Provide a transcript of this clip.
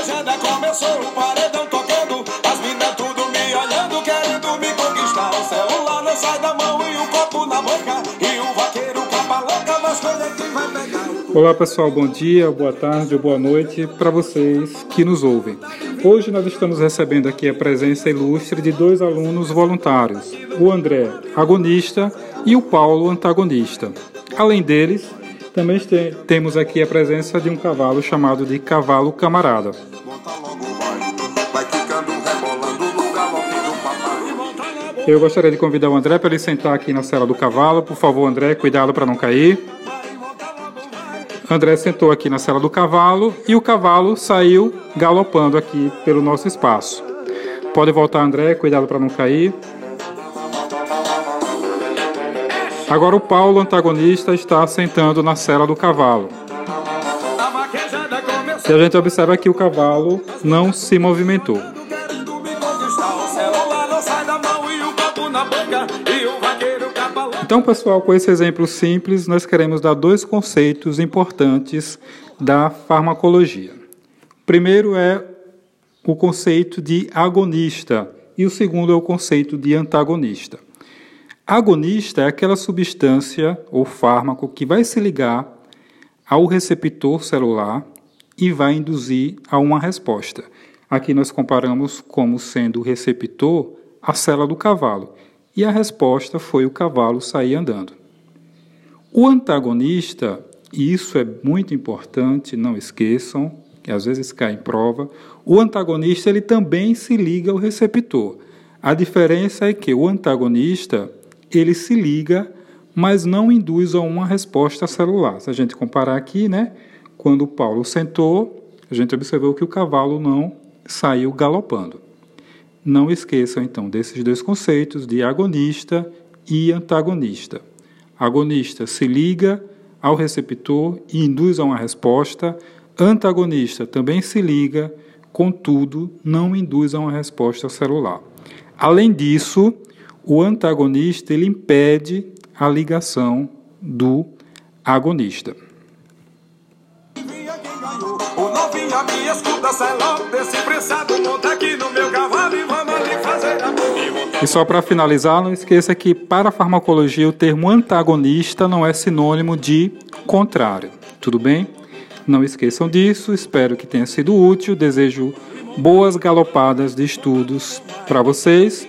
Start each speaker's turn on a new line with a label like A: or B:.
A: Começou o paredão tocando. As minas tudo me olhando, querendo me conquistar. O celular não sai da mão e o copo na boca. E o vaqueiro com a palanca, mas é que vai pegar.
B: Olá pessoal, bom dia, boa tarde ou boa noite para vocês que nos ouvem. Hoje nós estamos recebendo aqui a presença ilustre de dois alunos voluntários, o André, agonista, e o Paulo, antagonista. Além deles, também temos aqui a presença de um cavalo chamado de cavalo camarada. Eu gostaria de convidar o André para ele sentar aqui na cela do cavalo. Por favor, André, cuidado para não cair. André sentou aqui na cela do cavalo e o cavalo saiu galopando aqui pelo nosso espaço. Pode voltar, André, cuidado para não cair. Agora o Paulo, antagonista, está sentando na cela do cavalo.
A: E
B: a gente observa que o cavalo não se movimentou. Então, pessoal, com esse exemplo simples, nós queremos dar dois conceitos importantes da farmacologia. O primeiro é o conceito de agonista e o segundo é o conceito de antagonista. Agonista é aquela substância ou fármaco que vai se ligar ao receptor celular e vai induzir a uma resposta. Aqui nós comparamos como sendo o receptor a célula do cavalo e a resposta foi o cavalo sair andando. O antagonista, e isso é muito importante, não esqueçam, que às vezes cai em prova, o antagonista ele também se liga ao receptor. A diferença é que o antagonista ele se liga, mas não induz a uma resposta celular. Se a gente comparar aqui, né, quando Paulo sentou, a gente observou que o cavalo não saiu galopando. Não esqueçam então desses dois conceitos de agonista e antagonista. Agonista se liga ao receptor e induz a uma resposta, antagonista também se liga, contudo, não induz a uma resposta celular. Além disso, o antagonista ele impede a ligação do agonista.
A: Amor.
B: E só para finalizar, não esqueça que para a farmacologia o termo antagonista não é sinônimo de contrário. Tudo bem? Não esqueçam disso, espero que tenha sido útil. Desejo boas galopadas de estudos para vocês